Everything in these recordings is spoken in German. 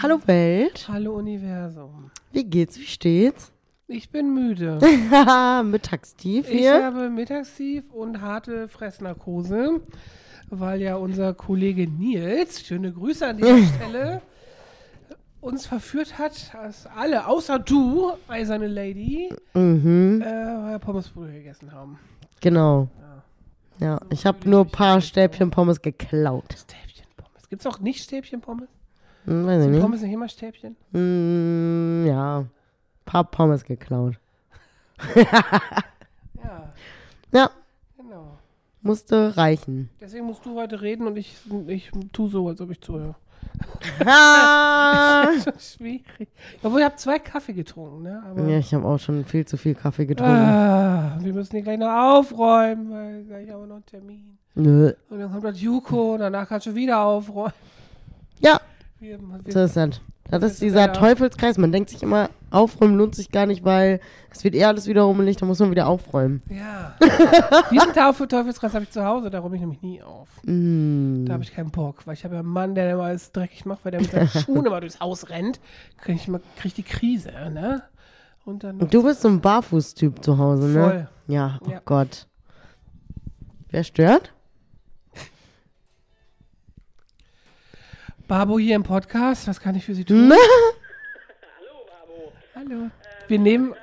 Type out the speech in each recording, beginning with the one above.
Hallo Welt. Hallo Universum. Wie geht's? Wie steht's? Ich bin müde. Mittagstief Ich hier. habe Mittagstief und harte Fressnarkose, weil ja unser Kollege Nils, schöne Grüße an dieser Stelle, uns verführt hat, dass alle, außer du, eiserne Lady, Mhm, äh, Pommesbrühe gegessen haben. genau. Ja, ich habe nur ein paar Stäbchen Pommes geklaut. Stäbchenpommes. Gibt es auch nicht Stäbchenpommes? Hm, weiß ich Sind nicht. Pommes nicht immer Stäbchen? Hm, ja, paar Pommes geklaut. Ja, Ja, genau. musste reichen. Deswegen musst du heute reden und ich, ich tu so, als ob ich zuhöre. Ah. Das ist schwierig. Obwohl, ich habe zwei Kaffee getrunken, ne? Aber ja, ich habe auch schon viel zu viel Kaffee getrunken. ah, wir müssen die gleich noch aufräumen, weil gleich haben wir noch einen Termin. Nö. Und dann kommt das Juko und danach kannst du wieder aufräumen. Ja, Wir, wir, so ist das. Ist dieser leider- Teufelskreis. Man denkt sich immer, aufräumen lohnt sich gar nicht, weil es wird eh alles wieder rummelig, da muss man wieder aufräumen. ja. Diesen Teufel, Teufelskreis habe ich zu Hause, da räume ich nämlich nie auf. Mm. Da habe ich keinen Bock, weil ich habe ja einen Mann, der immer alles dreckig macht, weil der mit seinen Schuhen immer durchs Haus rennt. Kriege ich, mal- krieg ich die Krise, ne? Und dann Und du bist so ein Barfuß-Typ zu Hause, ne? Voll. Ja, oh Ja. Gott. Wer stört? Babo hier im Podcast, was kann ich für Sie tun? Hallo. Wir nehmen.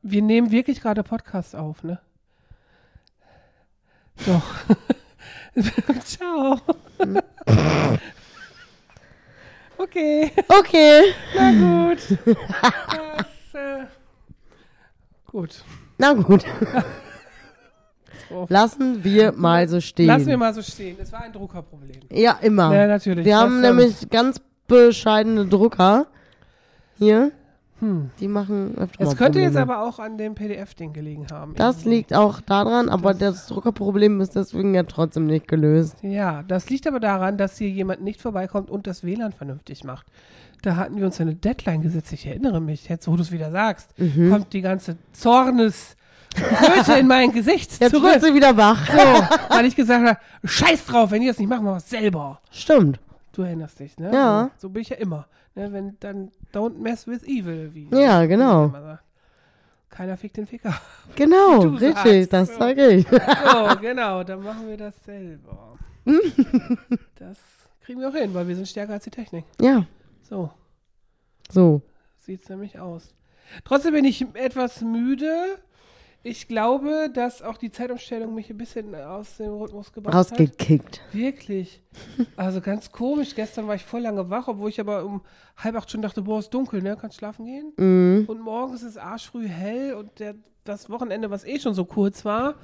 Wir nehmen wirklich gerade Podcast auf, ne? Doch. Ciao. okay, Okay. na gut. Das, äh, gut. Na gut. So. Lassen wir mal so stehen. Lassen wir mal so stehen. Es war ein Druckerproblem. Ja, immer. Ja, natürlich. Wir Das, haben nämlich ganz bescheidene Drucker hier. Die machen öfter Hm. Es könnte jetzt Probleme. aber auch an dem PDF-Ding gelegen haben. Das liegt auch daran, aber das Druckerproblem ist deswegen ja trotzdem nicht gelöst. Ja, das liegt aber daran, dass hier jemand nicht vorbeikommt und das WLAN vernünftig macht. Da hatten wir uns eine Deadline gesetzt, ich erinnere mich, jetzt wo du es wieder sagst, Mhm. kommt die ganze Zornes Röte in mein Gesicht Jetzt zurück. wird sie wieder wach. So, weil ich gesagt habe, scheiß drauf, wenn die das nicht machen, machen wir es selber. Stimmt. Du erinnerst dich, ne? Ja. So, bin ich ja immer. Ne? Wenn dann don't mess with evil, wie Ja, wie genau. man immer sagt. Keiner fickt den Ficker. Genau, Du richtig, sagst, das sage ich. So, genau, dann machen wir das selber. das kriegen wir auch hin, weil wir sind stärker als die Technik. Ja, So so. sieht's nämlich aus. Trotzdem bin ich etwas müde. Ich glaube, dass auch die Zeitumstellung mich ein bisschen aus dem Rhythmus gebracht hat. Rausgekickt. Wirklich. Also ganz komisch. Gestern war ich voll lange wach, obwohl ich aber um halb acht schon dachte, boah, ist dunkel, ne? Kannst schlafen gehen? Mhm. Und morgens ist es arschfrüh hell und der, das Wochenende, was eh schon so kurz war,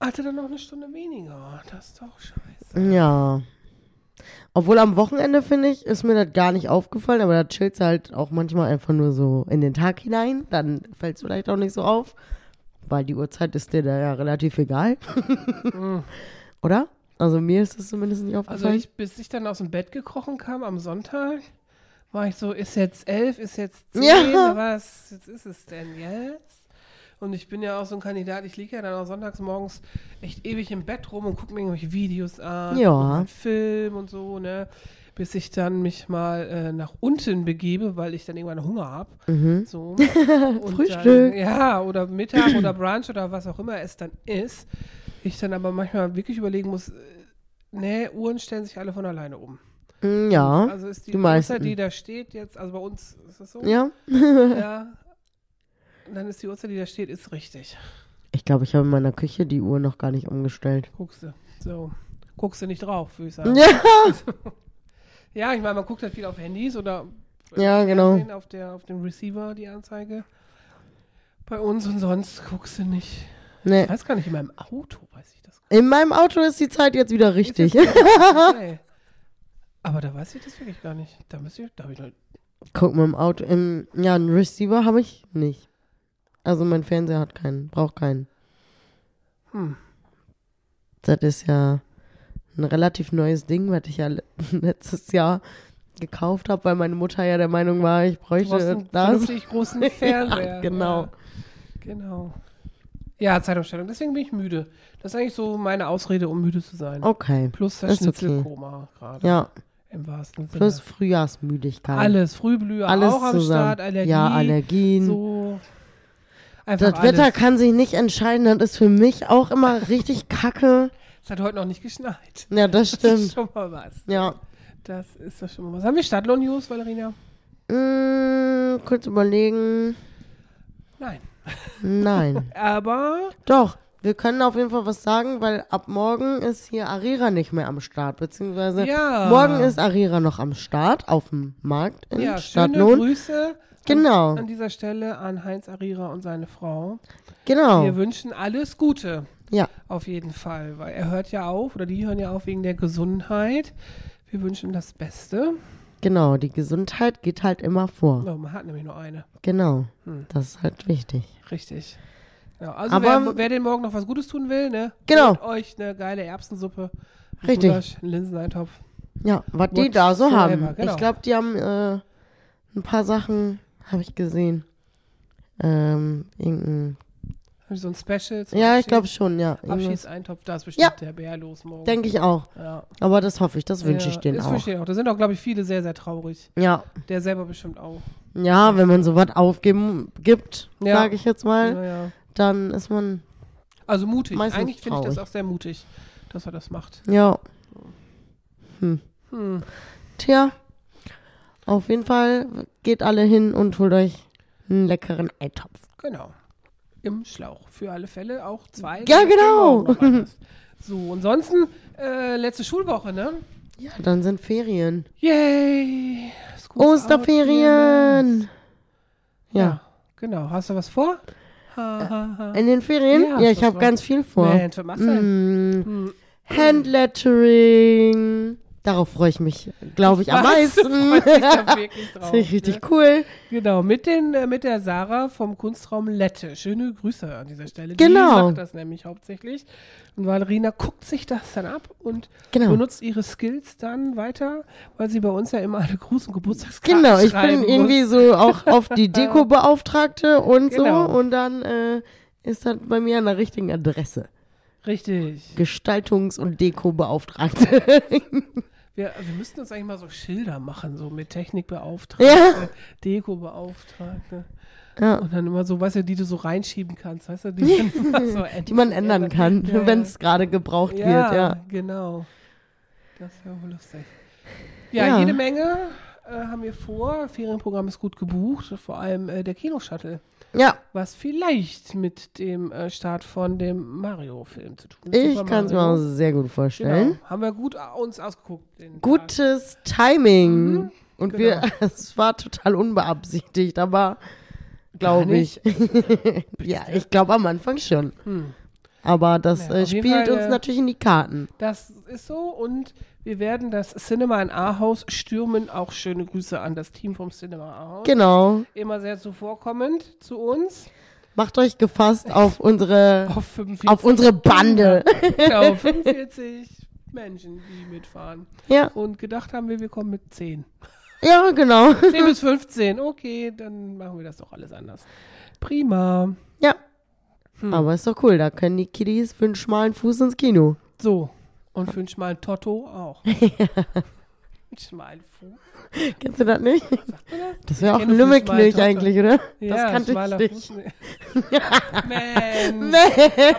hatte dann noch eine Stunde weniger. Das ist doch scheiße. Ja. Obwohl am Wochenende, finde ich, ist mir das gar nicht aufgefallen, aber da chillst du halt auch manchmal einfach nur so in den Tag hinein. Dann fällt es vielleicht auch nicht so auf, weil die Uhrzeit ist dir da ja relativ egal. Oder? Also mir ist das zumindest nicht Also aufgefallen. ich, bis ich dann aus dem Bett gekrochen kam am Sonntag, war ich so, ist jetzt elf, ist jetzt zehn, Ja. was jetzt ist es denn jetzt? Und ich bin ja auch so ein Kandidat, ich liege ja dann auch sonntags morgens echt ewig im Bett rum und gucke mir irgendwelche Videos an, Ja. einen Film und so, ne? Bis ich dann mich mal äh, nach unten begebe, weil ich dann irgendwann Hunger habe. Mhm. So. Und Frühstück. Dann, ja, oder Mittag oder Brunch oder was auch immer es dann ist. Ich dann aber manchmal wirklich überlegen muss, äh, nee, Uhren stellen sich alle von alleine um. Mm, Ja. Also ist die. Uhrzeit, die da steht jetzt, also bei uns ist das so? Ja. Ja. Dann ist die Uhrzeit, die da steht, ist richtig. Ich glaube, ich habe in meiner Küche die Uhr noch gar nicht umgestellt. Guckst du. So. Guckst du nicht drauf, würde ich sagen. Ja. Ja, ich meine, man guckt halt viel auf Handys oder Ja, genau. Auf, der, auf dem Receiver die Anzeige. Bei uns und sonst guckst du nicht. Ich Nee. weiß gar nicht, in meinem Auto weiß ich das In meinem Auto ist die Zeit jetzt wieder richtig. Jetzt okay. Aber da weiß ich das wirklich gar nicht. Da müsste ich, da habe ich noch, Guck mal im Auto. Im, ja, einen Receiver habe ich nicht. Also mein Fernseher hat keinen, braucht keinen. hm. Das ist ja ein relativ neues Ding, was ich ja le- letztes Jahr gekauft habe, weil meine Mutter ja der Meinung war, ich Du bräuchte einen das. großen Fernseher. genau. Ja, genau. Ja, Zeitumstellung. Deswegen bin ich müde. Das ist eigentlich so meine Ausrede, um müde zu sein. Okay. Plus das ist okay. Schnitzelkoma gerade. Ja, Im wahrsten Sinne. plus Frühjahrsmüdigkeit. alles. Frühblüher Alles auch am zusammen. Start. Allergie. Ja, Allergien. So. Einfach das Wetter alles. kann sich nicht entscheiden. Das ist für mich auch immer richtig kacke. Es hat heute noch nicht geschneit. Ja, das Das ist stimmt. schon mal was. Ja. Das ist doch schon mal was. Haben wir Stadtlohn-News, Valerina? Mm, kurz überlegen. Nein. Nein. Aber Doch, wir können auf jeden Fall was sagen, weil ab morgen ist hier Arira nicht mehr am Start. Beziehungsweise Ja. morgen ist Arira noch am Start auf dem Markt in ja, schöne Stadtlohn. Grüße Genau. an, an dieser Stelle an Heinz Arira und seine Frau. Genau. Wir wünschen alles Gute. Ja. Auf jeden Fall, weil er hört ja auf, oder die hören ja auf wegen der Gesundheit. Wir wünschen das Beste. Genau, die Gesundheit geht halt immer vor. Oh, man hat nämlich nur eine. Genau. Hm. Das ist halt wichtig. Richtig. Ja, also Aber- wer, wer den morgen noch was Gutes tun will, ne? Genau. holt euch eine geile Erbsensuppe. Richtig. Gulasch, einen Linseneintopf. Ja, was die da so haben. Genau. Ich glaube, die haben äh, ein paar Sachen, habe ich gesehen. Ähm, irgendein. So ein Special? zum Ja, ich Abschied? glaube schon, ja. Abschiedseintopf, da ist bestimmt Ja. der Bär los morgen. Denke ich auch. ja. Aber das hoffe ich, das wünsche ja, ich denen das auch. wünsche ich auch. Da sind auch, glaube ich, viele sehr, sehr traurig. Ja. Der selber bestimmt auch. Ja, wenn man sowas aufgeben gibt, Ja. sage ich jetzt mal, Naja. Dann ist man, Also mutig. Eigentlich finde ich das auch sehr mutig, dass er das macht. ja. Hm. Tja, auf jeden Fall geht alle hin und holt euch einen leckeren Eintopf. Genau. Im Schlauch. Für alle Fälle auch zwei. Ja, genau. So, ansonsten, äh, letzte Schulwoche, ne? Ja, dann sind Ferien. Yay! Osterferien! Ja. Ja. genau. Hast du was vor? Ha. In den Ferien? Ja, Ja, ich du habe ganz viel vor. Mensch, was machst du denn? Mm. Handlettering. Darauf freue ich mich, glaube ich, am Weißt du, meisten. drauf, Das finde ich richtig ne? cool. Genau, mit, den, äh, mit der Sarah vom Kunstraum Lette. Schöne Grüße an dieser Stelle. Genau. Die macht das nämlich hauptsächlich. Und Valerina guckt sich das dann ab und Genau. benutzt ihre Skills dann weiter, weil sie bei uns ja immer alle Gruß- und Geburtstagskarten Genau, ich bin irgendwie so auch auf die Deko-Beauftragte und Genau. so. Und dann äh, ist das bei mir an der richtigen Adresse. muss. Richtig. Gestaltungs- und Deko-Beauftragte. Wir, wir müssten uns eigentlich mal so Schilder machen, so mit Technikbeauftragte, Ja. Dekobeauftragte. ja. Und dann immer so, weißt du, die du so reinschieben kannst, weißt du, die, so Die man ändern kann, Ja, wenn ja. es gerade gebraucht Ja, wird. Ja. genau. Das wäre wohl lustig. Ja, Ja. jede Menge äh, haben wir vor. Ferienprogramm ist gut gebucht, vor allem äh, der Kinoshuttle, ja, was vielleicht mit dem äh, Start von dem Mario-Film zu tun hat. ich kann es mir auch sehr gut vorstellen. Genau, haben wir gut uns ausgeguckt. den Tag. Gutes Timing. Mhm, und genau. wir, es war total unbeabsichtigt, aber glaube ich. ja, ich glaube am Anfang schon. Hm. Aber das Ja, äh, spielt Fall, uns äh, natürlich in die Karten. Das ist so und wir werden das Cinema in Ahaus stürmen. Auch schöne Grüße an das Team vom Cinema Ahaus. Genau. Immer sehr zuvorkommend zu uns. Macht euch gefasst auf unsere, Auf 45. auf unsere Bande. Genau, 45 Menschen, die mitfahren. Ja, Und gedacht haben wir, wir kommen mit 10. ja, genau. 10 bis 15. Okay, dann machen wir das doch alles anders. Prima. Ja. Hm. Aber ist doch cool, da können die Kiddies für einen schmalen Fuß ins Kino. So. Und für einen schmalen Totto auch. Einen schmalen Fuß. Kennst du das nicht? Das? Wäre auch ein Lümmelknilch eigentlich, oder? Ja, das kannte schmaler ich nicht. Fuß. Mensch.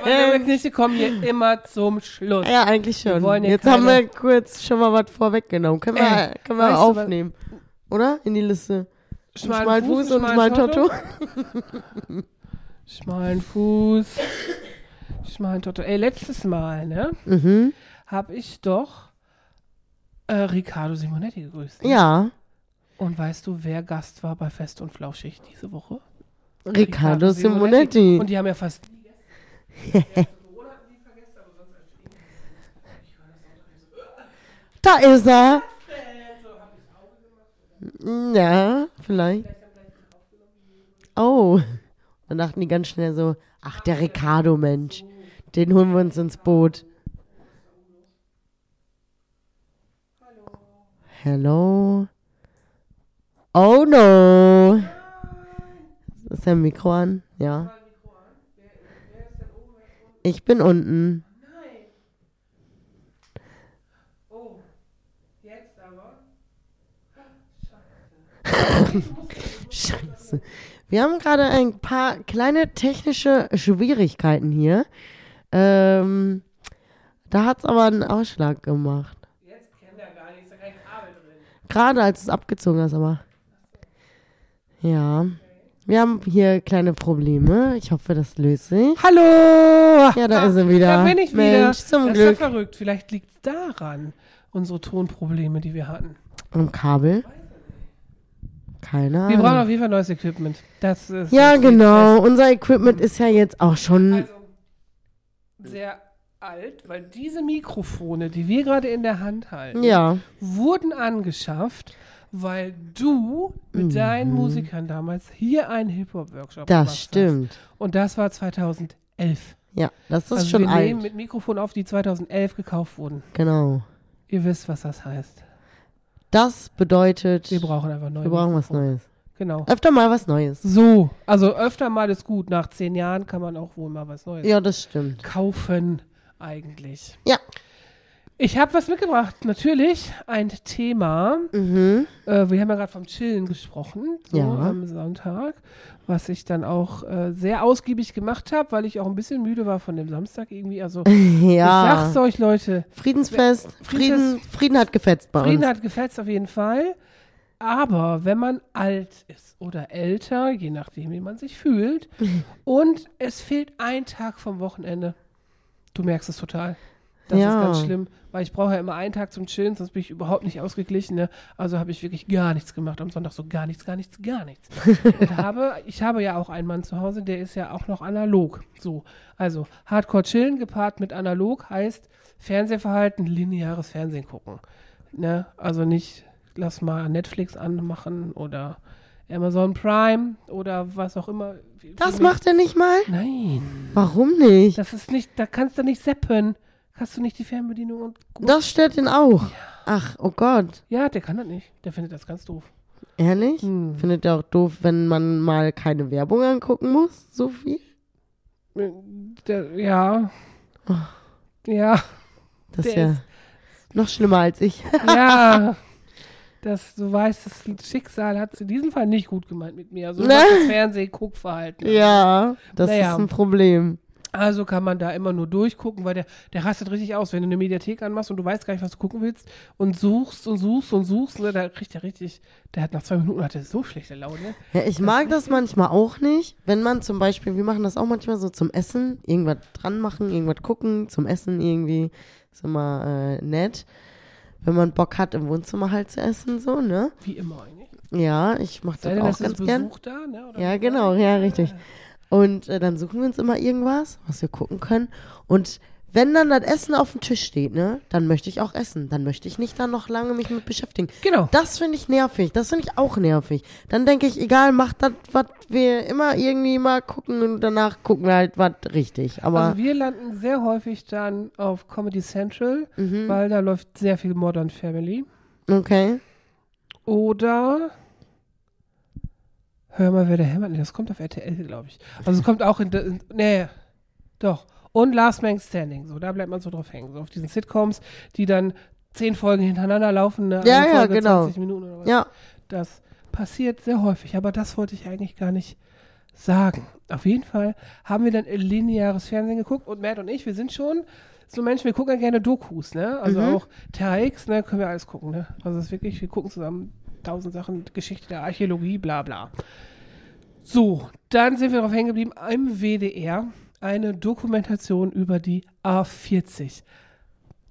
Aber Lümmelknechte kommen hier immer zum Schluss. Ja, eigentlich schon. Jetzt haben wir kurz schon mal was vorweggenommen. Können wir, Ey, können wir du was- aufnehmen. Oder? In die Liste. Schmalen schmalen Fuß, und schmalen Totto. Schmalen Fuß. Schmalen Totto. Ey, letztes Mal, ne? Mhm. Habe ich doch äh, Riccardo Simonetti gegrüßt. ne? Ja. Und weißt du, wer Gast war bei Fest und Flauschig diese Woche? Riccardo Simonetti. Und die haben ja fast. Da ist er. Ja, vielleicht. Oh. Dann dachten die ganz schnell so, ach, der Ricardo, Mensch. Den holen wir uns ins Boot. Hello. Oh no. Ist der Mikro an? Ja. Ich bin unten. Oh. Scheiße. Wir haben gerade ein paar kleine technische Schwierigkeiten hier. Ähm, da hat es aber einen Ausschlag gemacht. Jetzt kennt er gar nicht, ist da kein Kabel drin. Gerade als es abgezogen ist, aber. Ja. Wir haben hier kleine Probleme. Ich hoffe, das löst sich. Hallo! Ja, da ist er wieder. Da bin ich Mensch, wieder. zum das Glück. ist ja verrückt. Vielleicht liegt es daran, unsere Tonprobleme, die wir hatten. Am Kabel? Keine Wir brauchen Ahnung. auf jeden Fall neues Equipment. Das ist Ja, genau. Unser Equipment ist ja jetzt auch schon. Also sehr alt, weil diese Mikrofone, die wir gerade in der Hand halten, Ja. wurden angeschafft, weil du mit deinen Musikern damals hier einen Hip-Hop-Workshop gemacht Mhm. Das hast. stimmt. Und das war 2011. Ja, das ist also schon wir nehmen alt. mit Mikrofon auf, die 2011 gekauft wurden. Genau. Ihr wisst, was das heißt. Das bedeutet, Wir brauchen einfach neue wir brauchen was. Neues. Genau. Öfter mal was Neues. So, also öfter mal ist gut. Nach zehn Jahren kann man auch wohl mal was Neues Ja, das stimmt. kaufen, eigentlich. Ja. Ich habe was mitgebracht. Natürlich ein Thema. Mhm. Äh, wir haben ja gerade vom Chillen gesprochen, so Ja. am Sonntag, was ich dann auch äh, sehr ausgiebig gemacht habe, weil ich auch ein bisschen müde war von dem Samstag irgendwie. Also ich Ja. sag's euch, Leute, Friedensfest. Frieden, Frieden hat gefetzt bei Frieden uns. hat gefetzt auf jeden Fall. Aber wenn man alt ist oder älter, je nachdem, wie man sich fühlt, und es fehlt ein Tag vom Wochenende, du merkst es total. Das Ja. ist ganz schlimm, weil ich brauche ja immer einen Tag zum Chillen, sonst bin ich überhaupt nicht ausgeglichen. Ne? Also habe ich wirklich gar nichts gemacht am Sonntag, so gar nichts, gar nichts, gar nichts. Und habe, ich habe ja auch einen Mann zu Hause, der ist ja auch noch analog. So, also Hardcore chillen gepaart mit analog heißt Fernsehverhalten, lineares Fernsehen gucken. Ne? Also nicht, lass mal Netflix anmachen oder Amazon Prime oder was auch immer. Wie- Das wie- macht er nicht mal? Nein, Warum nicht? das ist nicht, da kannst du nicht seppen. Hast du nicht die Fernbedienung und Das stört ihn auch. Ach, oh Gott. Ja, der kann das nicht. Der findet das ganz doof. Ehrlich? Hm. Findet er auch doof, wenn man mal keine Werbung angucken muss? So viel? Äh, Der, ja. Ja, Das Der ist ja ist- noch schlimmer als ich. ja. Das, du weißt, das Schicksal hat es in diesem Fall nicht gut gemeint mit mir. Also Ne? das Fernseh-Guckverhalten. ja, das Naja. ist ein Problem. Also kann man da immer nur durchgucken, weil der, der rastet richtig aus, wenn du eine Mediathek anmachst und du weißt gar nicht, was du gucken willst und suchst und suchst und suchst, ne, da kriegt er richtig, der hat nach zwei Minuten hat er so schlechte Laune. Ja, ich mag das manchmal auch nicht, wenn man zum Beispiel, wir machen das auch manchmal so zum Essen, irgendwas dran machen, irgendwas gucken, zum Essen irgendwie, ist immer äh, nett. Wenn man Bock hat, im Wohnzimmer halt zu essen, so, ne? Wie immer eigentlich. Ja, ich mach Sei das denn, auch ganz gern. Da, ne? Oder Ja, genau, ja, richtig. Und äh, dann suchen wir uns immer irgendwas, was wir gucken können. Und wenn dann das Essen auf dem Tisch steht, ne, dann möchte ich auch essen. Dann möchte ich nicht dann noch lange mich mit beschäftigen. Genau. Das finde ich nervig. Das finde ich auch nervig. Dann denke ich, egal, macht das, was wir immer irgendwie mal gucken und danach gucken wir halt was richtig. Aber Also wir landen sehr häufig dann auf Comedy Central, Mhm. weil da läuft sehr viel Modern Family. okay. Oder Hör mal, wer der hämmert. Das kommt auf RTL, glaube ich. Also es kommt auch in, in nee, doch. Und Last Man Standing, so, da bleibt man so drauf hängen. So auf diesen Sitcoms, die dann zehn Folgen hintereinander laufen, ne? Ja, Eine ja, Folge genau. 20 Minuten oder was. Ja. Das passiert sehr häufig, aber das wollte ich eigentlich gar nicht sagen. Auf jeden Fall haben wir dann lineares Fernsehen geguckt und Matt und ich, wir sind schon so Menschen, wir gucken ja gerne Dokus, ne? Also Mhm. auch Terra X, ne, können wir alles gucken, ne? Also es ist wirklich, wir gucken zusammen tausend Sachen, Geschichte der Archäologie, bla bla. So, dann sind wir darauf hängen geblieben, im WDR eine Dokumentation über die A40,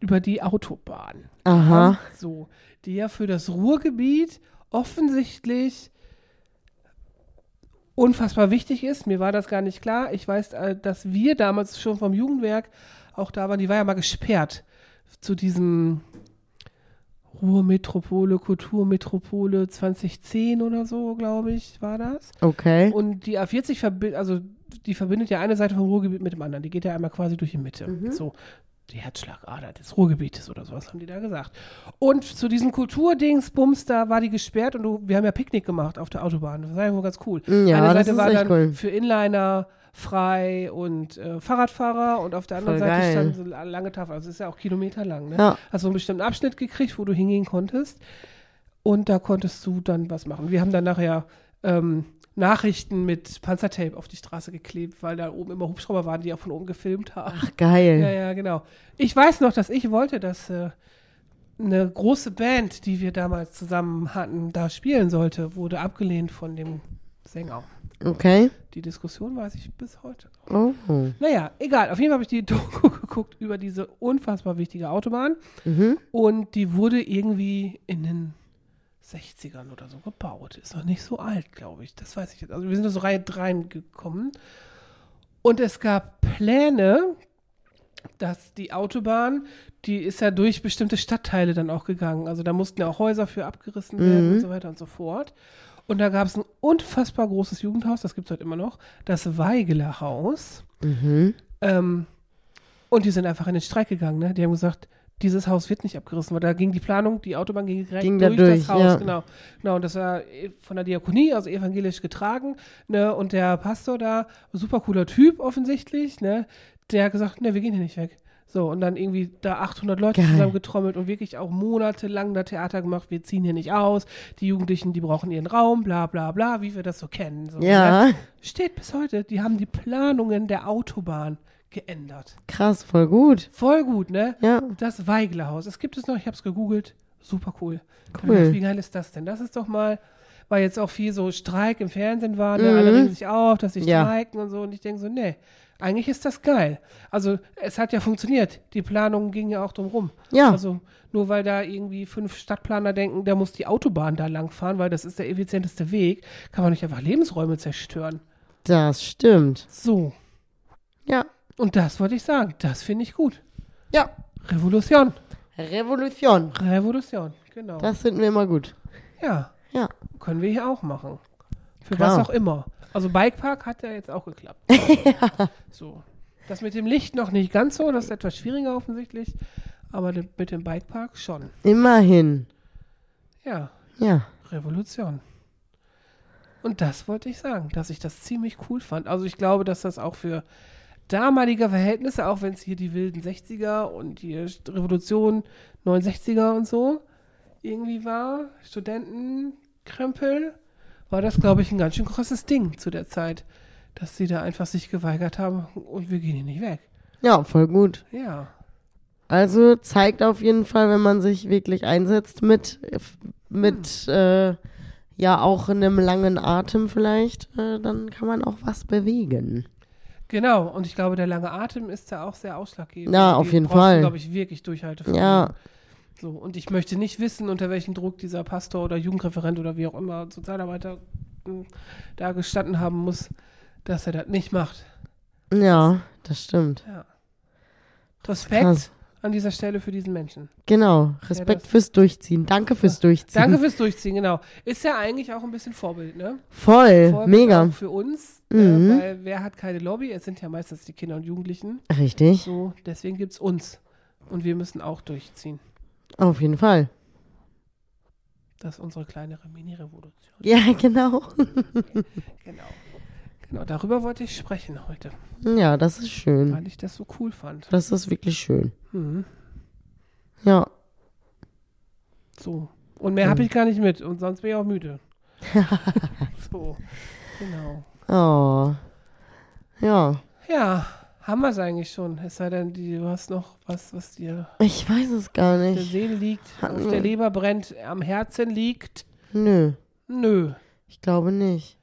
über die Autobahn. Aha. So, die ja für das Ruhrgebiet offensichtlich unfassbar wichtig ist. Mir war das gar nicht klar. Ich weiß, äh, dass wir damals schon vom Jugendwerk auch da waren. Die war ja mal gesperrt zu diesem Ruhrmetropole, Kulturmetropole 2010 oder so, glaube ich, war das. Okay. Und die A40 verbindet, also die verbindet ja eine Seite vom Ruhrgebiet mit dem anderen. Die geht ja einmal quasi durch die Mitte. So, die Herzschlagader des Ruhrgebietes oder sowas haben die da gesagt. Und zu diesen Kulturdingsbums, da war die gesperrt und wir haben ja Picknick gemacht auf der Autobahn. Das war ja wohl ganz cool. Ja, eine Seite war dann cool. für Inliner frei und äh, Fahrradfahrer und auf der anderen Voll Seite geil. stand so eine lange Tafel. Also es ist ja auch kilometerlang. Ne? Ja. Hast so einen bestimmten Abschnitt gekriegt, wo du hingehen konntest. Und da konntest du dann was machen. Wir haben dann nachher ähm, Nachrichten mit Panzertape auf die Straße geklebt, weil da oben immer Hubschrauber waren, die auch von oben gefilmt haben. Ach, geil. Ja, ja, genau. Ich weiß noch, dass ich wollte, dass äh, eine große Band, die wir damals zusammen hatten, da spielen sollte, wurde abgelehnt von dem Sänger. Okay. Die Diskussion weiß ich bis heute. noch. Oh. Naja, egal. Auf jeden Fall habe ich die Doku geguckt über diese unfassbar wichtige Autobahn. Mhm. Und die wurde irgendwie in den 60ern oder so gebaut. Ist noch nicht so alt, glaube ich. Das weiß ich jetzt. Also wir sind da so rein reingekommen. Und es gab Pläne, dass die Autobahn, die ist ja durch bestimmte Stadtteile dann auch gegangen. Also da mussten ja auch Häuser für abgerissen werden und so weiter und so fort. Und da gab es ein unfassbar großes Jugendhaus, das gibt es heute immer noch, das Weigeler Haus. Mhm. Ähm, und die sind einfach in den Streik gegangen. Ne? Die haben gesagt, dieses Haus wird nicht abgerissen, weil da ging die Planung, die Autobahn ging direkt Ging durch, durch, das Haus. ja. Genau. genau, und das war eh von der Diakonie, also evangelisch getragen. Ne? Und der Pastor da, super cooler Typ offensichtlich, ne? der hat gesagt, ne, wir gehen hier nicht weg. So, und dann irgendwie da 800 Leute Geil. zusammengetrommelt und wirklich auch monatelang da Theater gemacht. Wir ziehen hier nicht aus. Die Jugendlichen, die brauchen ihren Raum, bla bla bla, wie wir das so kennen. So, Ja? Steht bis heute. Die haben die Planungen der Autobahn geändert. krass, voll gut. Voll gut, ne? Ja, Das Weiglerhaus. Das gibt es noch, ich habe es gegoogelt. Super cool. Cool. Wie geil ist das denn? Das ist doch mal, weil jetzt auch viel so Streik im Fernsehen war, ne? Mhm. alle regen sich auf, dass sie Ja. streiken und so. Und ich denke so, nee, eigentlich ist das geil. Also es hat ja funktioniert. Die Planung ging ja auch drum rum. ja, Also nur weil da irgendwie fünf Stadtplaner denken, da muss die Autobahn da lang fahren, weil das ist der effizienteste Weg, kann man nicht einfach Lebensräume zerstören. das stimmt. So. Ja, Und das wollte ich sagen. Das finde ich gut. ja. Revolution. Revolution. Revolution. Genau. Das finden wir immer gut. ja. Ja. Können wir hier auch machen. Für Klar. was auch immer. Also Bikepark hat ja jetzt auch geklappt. So. Das mit dem Licht noch nicht ganz so, das ist etwas schwieriger offensichtlich. Aber mit dem Bikepark schon. Immerhin. Ja, Ja. Revolution. Und das wollte ich sagen, dass ich das ziemlich cool fand. Also ich glaube, dass das auch für damalige Verhältnisse, auch wenn es hier die wilden 60er und die Revolution 69er und so irgendwie war, Studentenkrempel, war das, glaube ich, ein ganz schön krasses Ding zu der Zeit, dass sie da einfach sich geweigert haben und wir gehen hier nicht weg. Ja, voll gut. Ja, Also zeigt auf jeden Fall, wenn man sich wirklich einsetzt mit, mit äh, ja auch einem langen Atem vielleicht, äh, dann kann man auch was bewegen. genau. Und ich glaube, der lange Atem ist da auch sehr ausschlaggebend. Ja, auf jeden Fall. glaube ich, wirklich Durchhaltevermögen. Ja. So, und ich möchte nicht wissen, unter welchem Druck dieser Pastor oder Jugendreferent oder wie auch immer Sozialarbeiter mh, da gestanden haben muss, dass er das nicht macht. Ja, das stimmt. Respekt Krass. an dieser Stelle für diesen Menschen. Genau. Respekt das- fürs Durchziehen. Danke fürs Durchziehen. Danke fürs Durchziehen, genau. Ist ja eigentlich auch ein bisschen Vorbild, ne? Voll. Vorbild Mega. Für uns, Mhm. äh, weil wer hat keine Lobby? Es sind ja meistens die Kinder und Jugendlichen. Richtig. So, deswegen gibt's uns. Und wir müssen auch durchziehen. Auf jeden Fall. Das ist unsere kleinere Mini-Revolution. Ja, genau. Genau. Genau, darüber wollte ich sprechen heute, Ja, das ist schön. weil ich das so cool fand. Das ist wirklich schön. Mhm. Ja. So. Und mehr habe ich gar nicht mit und sonst bin ich auch müde. so. Genau. Oh. Ja. Ja, haben wir es eigentlich schon. Es sei denn, du hast noch was, was dir Ich weiß es gar auf der nicht. Seele liegt, Hatten auf der Leber brennt, am Herzen liegt. Nö. Nö. Ich glaube nicht.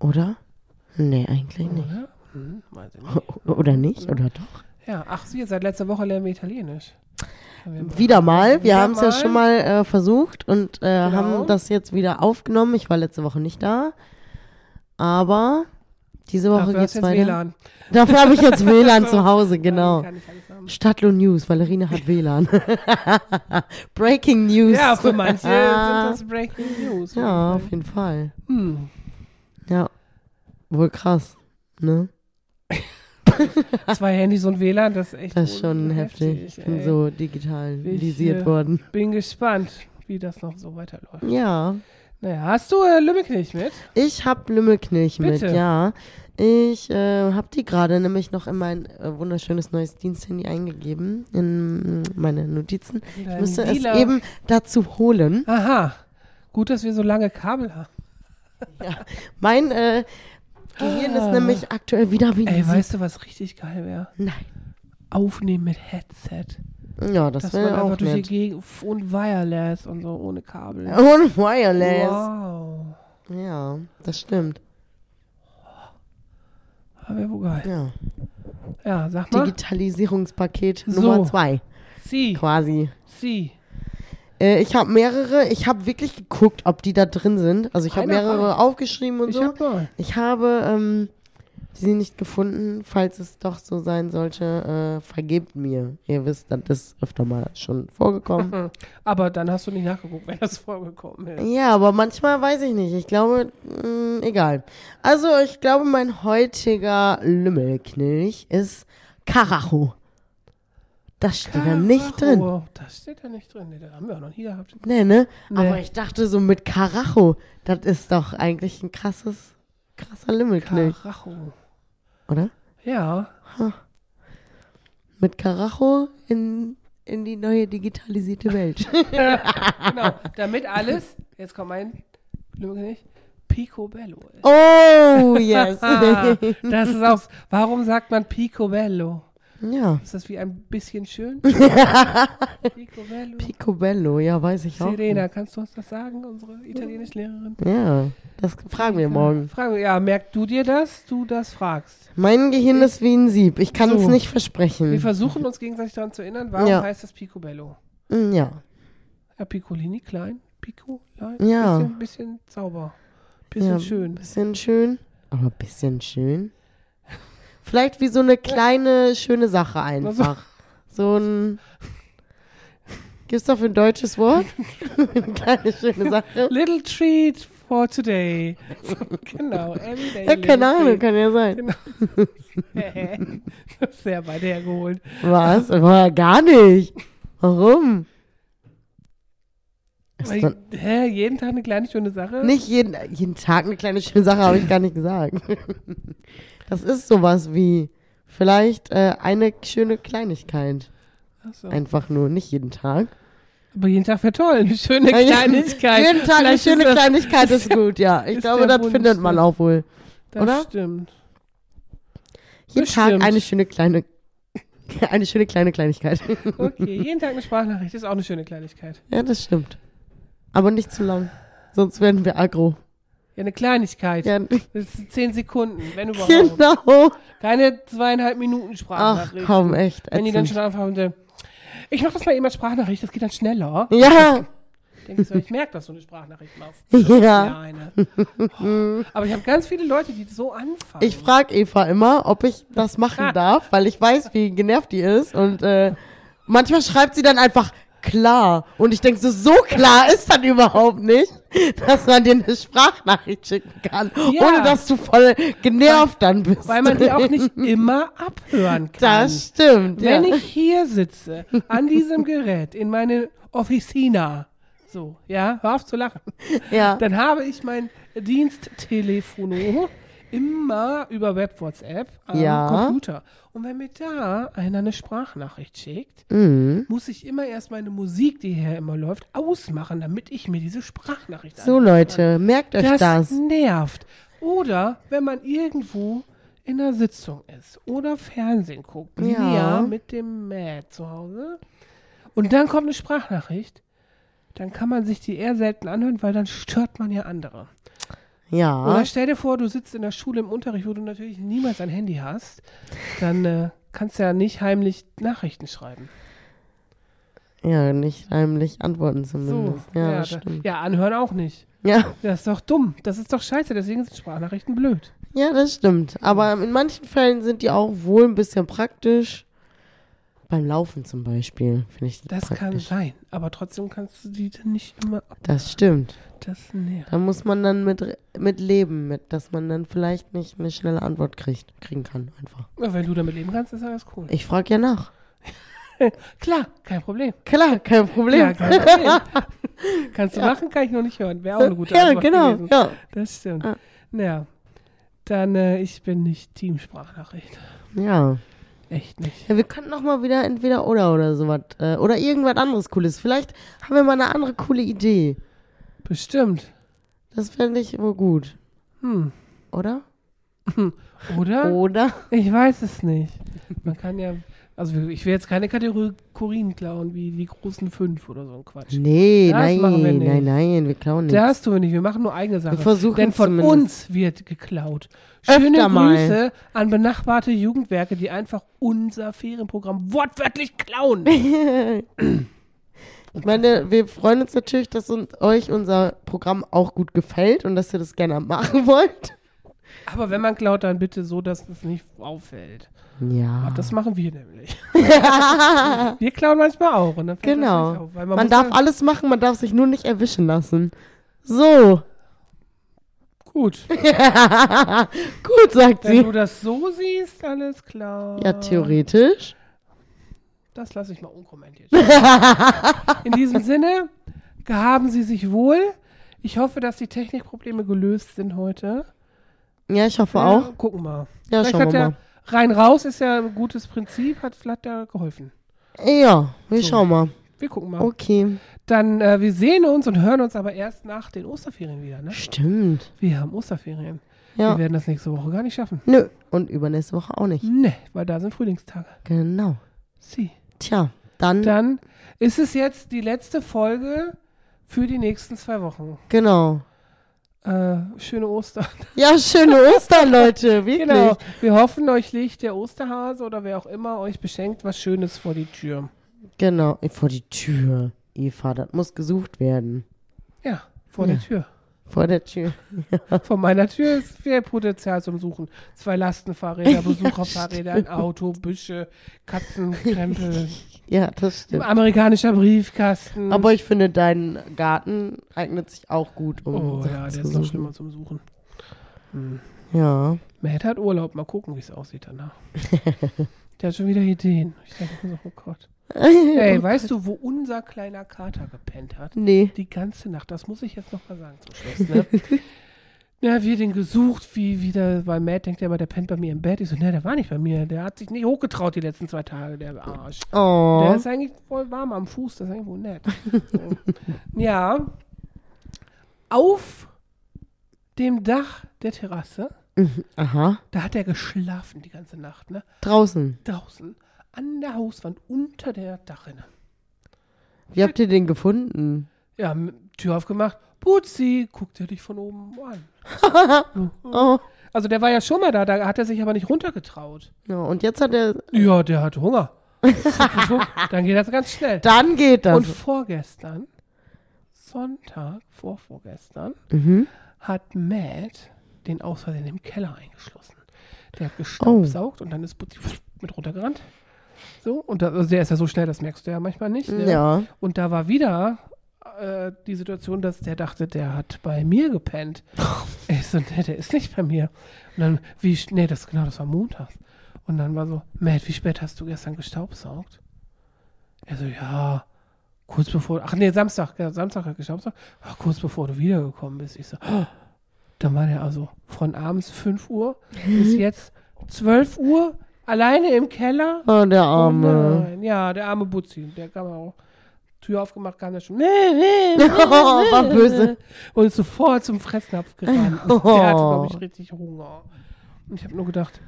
Oder? Nee, eigentlich nicht. Oder? Hm, nicht. Oder nicht? Oder doch? Ja, ach, Sie, seit letzter Woche lernen wir Italienisch. Wir- Wieder mal. Wir haben es ja schon mal äh, versucht und äh, Genau. haben das jetzt wieder aufgenommen. Ich war letzte Woche nicht da. Aber Diese Woche Dafür geht's jetzt weiter. WLAN. Dafür habe ich jetzt WLAN zu Hause, genau. Haben. Stadtlo News, Valerine hat WLAN. Breaking News. Ja, für manche sind das Breaking News. Ja, auf jeden Fall. Hm. Ja. Wohl krass. Ne? Zwei Handys und WLAN, das ist echt Das ist schon wohl heftig. Ich bin ey. so digitalisiert Ich, äh, worden. Bin gespannt, wie das noch so weiterläuft. Ja. Naja, hast du äh, Lümmelknecht mit? Ich hab Lümmelknilch mit, Bitte. ja. Ich äh, habe die gerade nämlich noch in mein äh, wunderschönes neues Diensthandy eingegeben, in meine Notizen. Ich Dein müsste lila- es eben dazu holen. Aha. Gut, dass wir so lange Kabel haben. Mein äh, Gehirn ist nämlich aktuell wieder wie Ah. Ey, weißt du, was richtig geil wäre? Nein. Aufnehmen mit Headset. Ja, das wäre einfach auch durch die nett. Gegend und wireless und so ohne Kabel. Und Wireless. Wow. Ja, das stimmt. Aber wäre wohl geil. Ja. Ja, sag mal. Digitalisierungspaket So. Nummer zwei, Sie. quasi. Sie. Äh, ich habe mehrere, ich habe wirklich geguckt, ob die da drin sind. Also ich habe mehrere rein. aufgeschrieben und Ich so. hab. Ich habe ähm, sie nicht gefunden. Falls es doch so sein sollte, äh, vergebt mir. Ihr wisst, das ist öfter mal schon vorgekommen. Aber dann hast du nicht nachgeguckt, wenn das vorgekommen ist. ja, aber manchmal weiß ich nicht. Ich glaube, mh, egal. Also ich glaube, mein heutiger Lümmelknilch ist Karacho. Das steht da nicht drin. Das steht da nicht drin. Nee, das haben wir auch noch nie gehabt. Nee, ne? Nee. Aber ich dachte so mit Karacho, das ist doch eigentlich ein krasses, krasser Lümmelknilch, Karacho. Oder? Ja. Mit Karacho in, in die neue digitalisierte Welt. genau. Damit alles, jetzt kommt mein Lümmelknecht, Picobello ist. oh, yes. Das ist auch. Warum sagt man Picobello? Ja. Ist das wie ein bisschen schön? Picobello. Picobello, ja, weiß ich auch. Serena, kannst du uns das sagen, unsere Italienischlehrerin? Ja, das fragen wir morgen. Fragen wir, ja, merkst du dir das? Du das fragst. Mein Gehirn ist wie ein Sieb. Ich kann So. es nicht Wir versprechen. versuchen uns gegenseitig daran zu erinnern, warum Ja. heißt das Picobello? Mm, Ja. Ja, Piccolini, klein. Pico, klein. Ja. Bisschen, bisschen sauber. Bisschen ja, schön. Bisschen schön. Aber bisschen schön. Vielleicht wie so eine kleine, schöne Sache einfach. So ein. Gibt's dafür ein deutsches Wort? eine kleine, schöne Sache. Little treat for today. genau, everyday. Ja, keine Ahnung, kann ja sein. Genau. das ist sehr weit hergeholt. Was? Aber gar nicht. Warum? Weil, hä, jeden Tag eine kleine schöne Sache? nicht jeden, jeden Tag eine kleine schöne Sache, habe ich gar nicht gesagt. Das ist sowas wie vielleicht äh, eine schöne Kleinigkeit. So. Einfach nur, nicht jeden Tag. Aber jeden Tag wäre toll. Eine schöne Ja, Kleinigkeit. Jeden Tag eine Vielleicht ist schöne das- Kleinigkeit ist gut, ja. Ich ist glaube, das Wunsch, findet man auch wohl. Das oder? stimmt. Jeden Bestimmt. Tag eine schöne kleine, eine schöne kleine Kleinigkeit. Okay, jeden Tag eine Sprachnachricht ist auch eine schöne Kleinigkeit. ja, das stimmt. Aber nicht zu lang. Sonst werden wir aggro. Ja, eine Kleinigkeit. Ja, Das sind zehn Sekunden, wenn überhaupt. genau. Keine zweieinhalb Minuten Ach Sprachnachricht. komm, echt. Wenn die dann schon anfangen, ich mach das mal eben als Sprachnachricht, das geht dann schneller. Ja, ich so, ich merke, dass du eine Sprachnachricht machst. Ja. eine. Oh. Aber ich habe ganz viele Leute, die so anfangen. ich frage Eva immer, ob ich das machen darf, weil ich weiß, wie genervt die ist. Und äh, manchmal schreibt sie dann einfach klar. Und ich denke so, so klar ist das überhaupt nicht, dass man dir eine Sprachnachricht schicken kann, Ja. ohne dass du voll genervt dann bist. weil man die auch nicht immer abhören kann. Das stimmt, Wenn ja. ich hier sitze, an diesem Gerät, in meine Officina, so, ja, hör auf zu lachen, ja. dann habe ich mein Diensttelefono immer über Web-WhatsApp am Ja. Computer. Und wenn mir da einer eine Sprachnachricht schickt, Mhm. muss ich immer erst meine Musik, die hier immer läuft, ausmachen, damit ich mir diese Sprachnachricht So Leute, merkt euch das, das. nervt. Oder wenn man irgendwo in einer Sitzung ist oder Fernsehen guckt, Ja. ja. mit dem Matt zu Hause, und dann kommt eine Sprachnachricht, dann kann man sich die eher selten anhören, weil dann stört man ja andere. Ja. Oder stell dir vor, du sitzt in der Schule im Unterricht, wo du natürlich niemals ein Handy hast, dann äh, kannst du ja nicht heimlich Nachrichten schreiben. Ja, nicht heimlich antworten zumindest. So, ja, ja, da, stimmt. ja, anhören auch nicht. Ja. Das ist doch dumm. Das ist doch scheiße, deswegen sind Sprachnachrichten blöd. Ja, das stimmt. Aber in manchen Fällen sind die auch wohl ein bisschen praktisch. Beim Laufen zum Beispiel, finde ich Das kann praktisch. sein, aber trotzdem kannst du die dann nicht immer ab. Das stimmt. Das nervt. Da muss man dann mit, mit leben, mit, dass man dann vielleicht nicht eine schnelle Antwort kriegt, kriegen kann. Einfach. Ja, wenn du damit leben kannst, ist alles cool. Ich frage ja nach. Klar, kein Problem. Klar, kein Problem. Ja, kein Problem. Kannst du machen, kann ich noch nicht hören. Wäre auch eine gute ja, Antwort genau. gewesen. Ja. Das stimmt. Ja. Ja. Dann, äh, ich bin nicht Teamsprachnachricht. ja. Echt nicht. Ja, wir könnten noch mal wieder entweder oder oder sowas. Äh, oder irgendwas anderes Cooles. Vielleicht haben wir mal eine andere coole Idee. Bestimmt. Das fände ich wohl gut. Hm. Oder? Oder? Oder? Ich weiß es nicht. Man kann ja, also ich will jetzt keine Kategorien klauen, wie die großen fünf oder so ein Quatsch. Nee, Das nein, machen wir nicht. nein, nein, wir klauen nicht. Das tun wir nicht, wir machen nur eigene Sachen. versuchen Denn von zumindest. uns wird geklaut. Schöne Öfter mal. Grüße an benachbarte Jugendwerke, die einfach unser Ferienprogramm wortwörtlich klauen. Ich meine, wir freuen uns natürlich, dass uns, euch unser Programm auch gut gefällt und dass ihr das gerne machen wollt. Aber wenn man klaut, dann bitte so, dass es nicht auffällt. Ja. Aber das machen wir nämlich. wir klauen manchmal auch. Und dann genau. auf, Man, man darf dann- alles machen, man darf sich nur nicht erwischen lassen. So. Gut. Gut, sagt Wenn sie. du das so siehst, alles klar. Ja, theoretisch. Das lasse ich mal unkommentiert. In diesem Sinne, gehaben Sie sich wohl. Ich hoffe, dass die Technikprobleme gelöst sind heute. Ja, ich hoffe Ja, auch. Gucken wir mal. Ja, Vielleicht schauen hat wir mal. rein raus ist ja ein gutes Prinzip, hat Flatter geholfen. Ja, wir So. schauen mal. Wir gucken mal. Okay. Dann, äh, wir sehen uns und hören uns aber erst nach den Osterferien wieder, ne? Stimmt. Wir haben Osterferien. Ja. Wir werden das nächste Woche gar nicht schaffen. Nö. Und übernächste Woche auch nicht. Ne, weil da sind Frühlingstage. Genau. Sie. Tja, dann. Dann ist es jetzt die letzte Folge für die nächsten zwei Wochen. Genau. Äh, schöne Ostern. Ja, schöne Ostern, Leute. Wirklich. Genau. Wir hoffen, euch legt der Osterhase oder wer auch immer euch beschenkt was Schönes vor die Tür. Genau. Vor die Tür. Eva, das muss gesucht werden. Ja, vor Ja. der Tür. Vor der Tür. Vor meiner Tür ist viel Potenzial zum Suchen. Zwei Lastenfahrräder, Besucherfahrräder, ein Auto, Büsche, Katzenkrempel, Ja, das ein stimmt. amerikanischer Briefkasten. Aber ich finde, dein Garten eignet sich auch gut, um oh Sachen ja, der zu ist noch schlimmer zum Suchen. Hm. Ja. Matt hat Urlaub, mal gucken, wie es aussieht danach. Der hat schon wieder Ideen. Ich denke mir so, oh Gott. Ey, weißt du, wo unser kleiner Kater gepennt hat? Nee. Die ganze Nacht, das muss ich jetzt noch mal sagen zum Schluss, ne? Ja, wir den gesucht, wie wieder, weil Matt denkt ja immer, der pennt bei mir im Bett. Ich so, ne, der war nicht bei mir. Der hat sich nicht hochgetraut die letzten zwei Tage, der Arsch. Oh. Der ist eigentlich voll warm am Fuß, das ist eigentlich wohl nett. So. ja. Auf dem Dach der Terrasse, Aha. da hat er geschlafen die ganze Nacht, ne? Draußen. Draußen, an der Hauswand, unter der Dachrinne. Wie habt ihr den gefunden? Ja, Tür aufgemacht. Putzi, guckt er dich von oben an. Oh. Also der war ja schon mal da, da hat er sich aber nicht runtergetraut. Ja, und jetzt hat er. Ja, der hatte Hunger. Dann geht das ganz schnell. Dann geht das. Und vorgestern, Sonntag, vorvorgestern, mhm. hat Matt den aus Versehen im Keller eingeschlossen. Der hat gestaubsaugt und dann ist Putzi mit runtergerannt. So, und da, also der ist ja so schnell, das merkst du ja manchmal nicht. Ne? Ja. Und da war wieder äh, die Situation, dass der dachte, der hat bei mir gepennt. ich so, nee, der ist nicht bei mir. Und dann, wie, nee, das, genau, das war Montag. Und dann war so, Matt, wie spät hast du gestern gestaubsaugt? Er so, ja, kurz bevor, ach nee, Samstag, ja, Samstag hat gestaubsaugt. Ach, kurz bevor du wiedergekommen bist. Ich so, oh. Dann war der also von abends 5 Uhr bis jetzt 12 Uhr alleine im Keller. Oh, der Oh Arme. nein, ja, der arme Butzi, der kam auch. Tür aufgemacht, kam der schon. Nee, nee, nee, Oh, war böse. Und ist sofort zum Fressnapf gerannt. Oh. Der hatte, glaube ich, richtig Hunger. Und ich habe nur gedacht,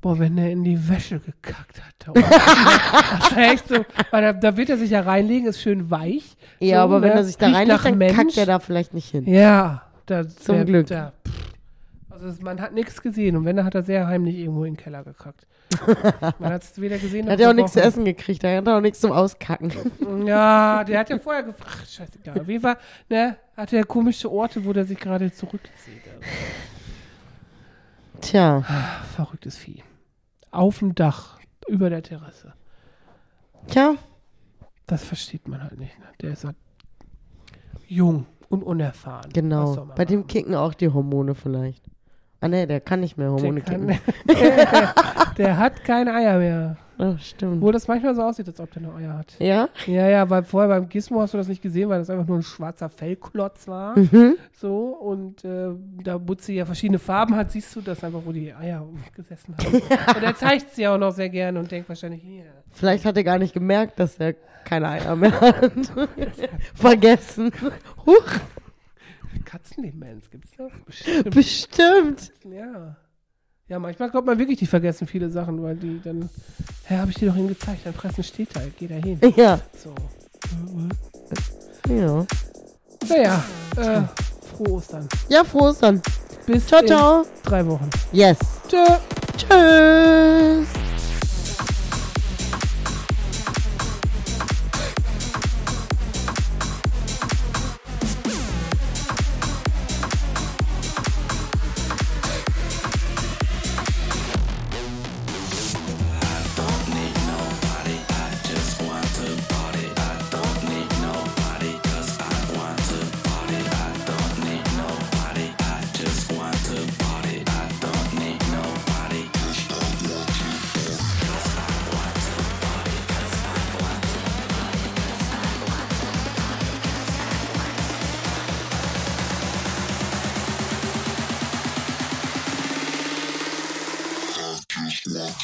boah, wenn der in die Wäsche gekackt hat. Da das war echt so, weil da, da wird er sich ja reinlegen, ist schön weich. Ja, so, aber wenn ne? er sich da reinlegt, dann Mensch. kackt er da vielleicht nicht hin. Ja, da, Zum der, Glück. Da, also man hat nichts gesehen und wenn, dann hat er sehr heimlich irgendwo in den Keller gekackt. Man hat es weder gesehen noch Er hat ja auch nichts zu essen gekriegt, er hat auch nichts zum Auskacken. Ja, der hat ja vorher gefragt. Scheißegal. Auf jeden Fall, ne, hat er komische Orte, wo der sich gerade zurückzieht. Also. Tja, Verrücktes Vieh. Auf dem Dach, über der Terrasse. tja, Das versteht man halt nicht. Ne? Der ist halt jung und unerfahren. Genau. Bei dem machen? kicken auch die Hormone vielleicht. Ah ne, der kann nicht mehr Hormone der, kann, kicken. der hat keine Eier mehr. Oh, stimmt. Wo das manchmal so aussieht, als ob der noch Eier hat. Ja? Ja, ja, weil vorher beim Gizmo hast du das nicht gesehen, weil das einfach nur ein schwarzer Fellklotz war. Mhm. So, und äh, da Butzi ja verschiedene Farben hat, siehst du das einfach, wo die Eier gesessen haben. und er zeigt sie auch noch sehr gerne und denkt wahrscheinlich, hier. Vielleicht hat er gar nicht gemerkt, dass er keine Eier mehr hat. Vergessen. Huch, Katzendemenz, gibt's das? Bestimmt. bestimmt. Ja. Ja, manchmal glaubt man wirklich, die vergessen viele Sachen, weil die dann, hä, habe ich dir doch ihm gezeigt, dein Fressen steht da, geh da hin. Ja, So. ja. Naja, äh, frohe Ostern. Ja, frohes dann. Bis Ciao, ciao. drei Wochen. Yes. Tschö. Tschüss.